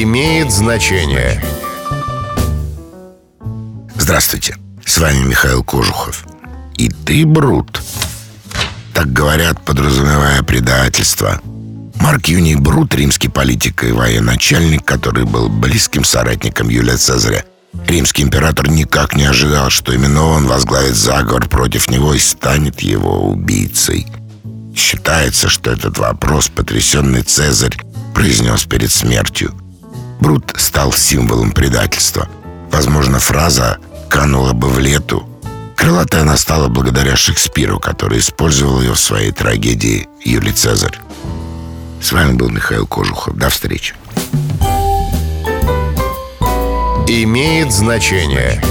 имеет значение. Здравствуйте, с вами Михаил Кожухов. И ты, Брут. Так говорят, подразумевая предательство. Марк Юний Брут, римский политик и военачальник, который был близким соратником Юлия Цезаря. Римский император никак не ожидал, что именно он возглавит заговор против него и станет его убийцей. Считается, что этот вопрос потрясенный Цезарь произнес перед смертью. Брут стал символом предательства. Возможно, фраза канула бы в лету. Крылатая она стала благодаря Шекспиру, который использовал ее в своей трагедии «Юлий Цезарь». С вами был Михаил Кожухов. До встречи. Имеет значение.